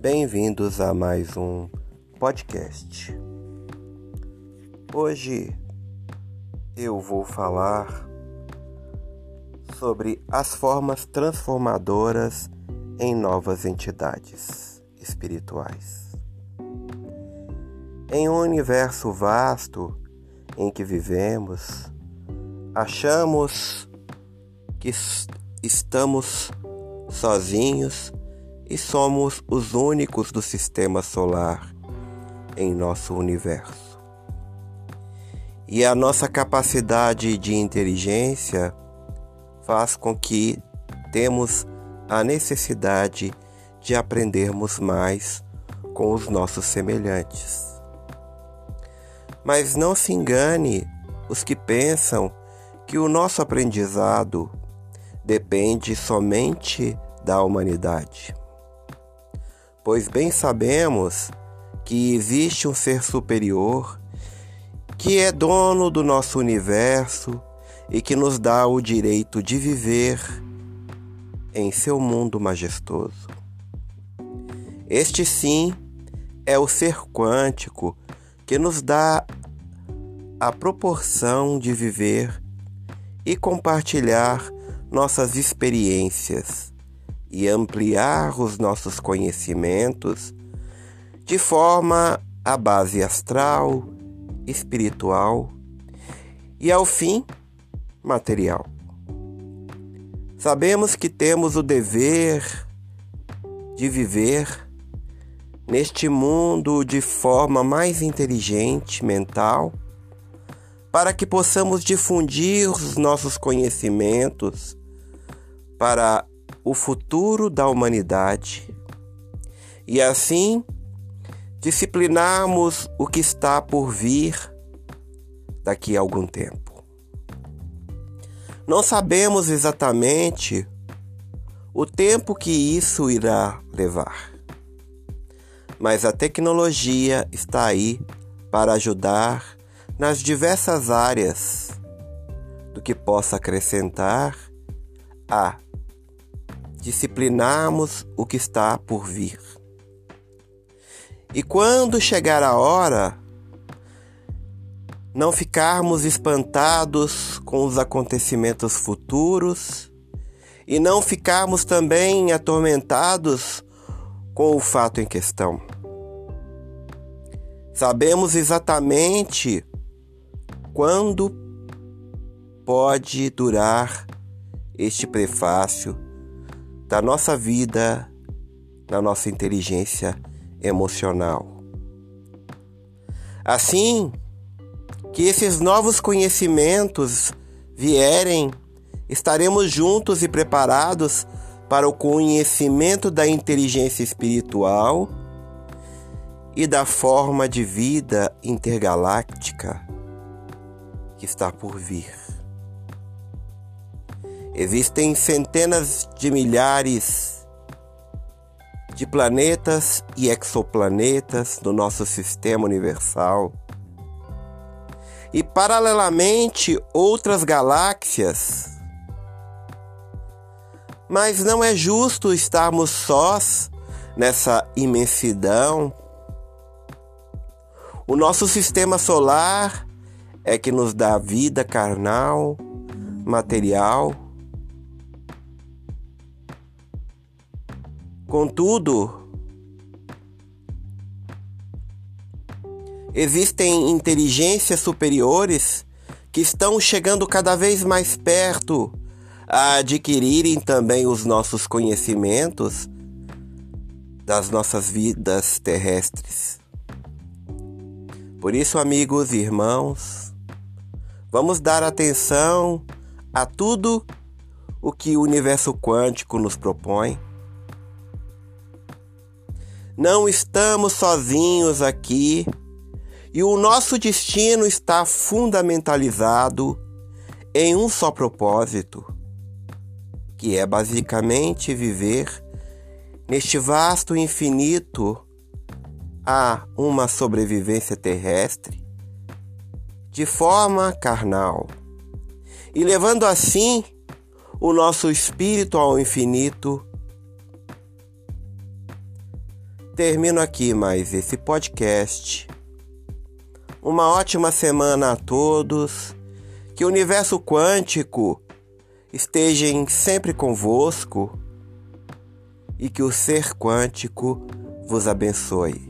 Bem-vindos a mais um podcast. Hoje eu vou falar sobre as formas transformadoras em novas entidades espirituais. Em um universo vasto em que vivemos, achamos que estamos sozinhos e somos os únicos do sistema solar em nosso universo. E a nossa capacidade de inteligência faz com que temos a necessidade de aprendermos mais com os nossos semelhantes. Mas não se engane os que pensam que o nosso aprendizado depende somente da humanidade pois bem sabemos que existe um ser superior que é dono do nosso universo e que nos dá o direito de viver em seu mundo majestoso. Este sim é o ser quântico que nos dá a proporção de viver e compartilhar nossas experiências e ampliar os nossos conhecimentos de forma a base astral, espiritual e, ao fim, material. Sabemos que temos o dever de viver neste mundo de forma mais inteligente, mental, para que possamos difundir os nossos conhecimentos para o futuro da humanidade e assim disciplinarmos o que está por vir daqui a algum tempo. Não sabemos exatamente o tempo que isso irá levar, mas a tecnologia está aí para ajudar nas diversas áreas do que possa acrescentar a disciplinarmos o que está por vir. E quando chegar a hora, não ficarmos espantados com os acontecimentos futuros e não ficarmos também atormentados com o fato em questão. Sabemos exatamente quando pode durar este prefácio da nossa vida, na nossa inteligência emocional. Assim que esses novos conhecimentos vierem, estaremos juntos e preparados para o conhecimento da inteligência espiritual e da forma de vida intergaláctica que está por vir. Existem centenas de milhares de planetas e exoplanetas no nosso sistema universal. E paralelamente outras galáxias. Mas não é justo estarmos sós nessa imensidão. O nosso sistema solar é que nos dá vida carnal, material Contudo, existem inteligências superiores que estão chegando cada vez mais perto a adquirirem também os nossos conhecimentos das nossas vidas terrestres. Por isso, amigos e irmãos, vamos dar atenção a tudo o que o universo quântico nos propõe não estamos sozinhos aqui. E o nosso destino está fundamentalizado em um só propósito, que é basicamente viver neste vasto infinito a uma sobrevivência terrestre de forma carnal. E levando assim o nosso espírito ao infinito termino aqui mais esse podcast. Uma ótima semana a todos. Que o universo quântico esteja sempre convosco e que o ser quântico vos abençoe.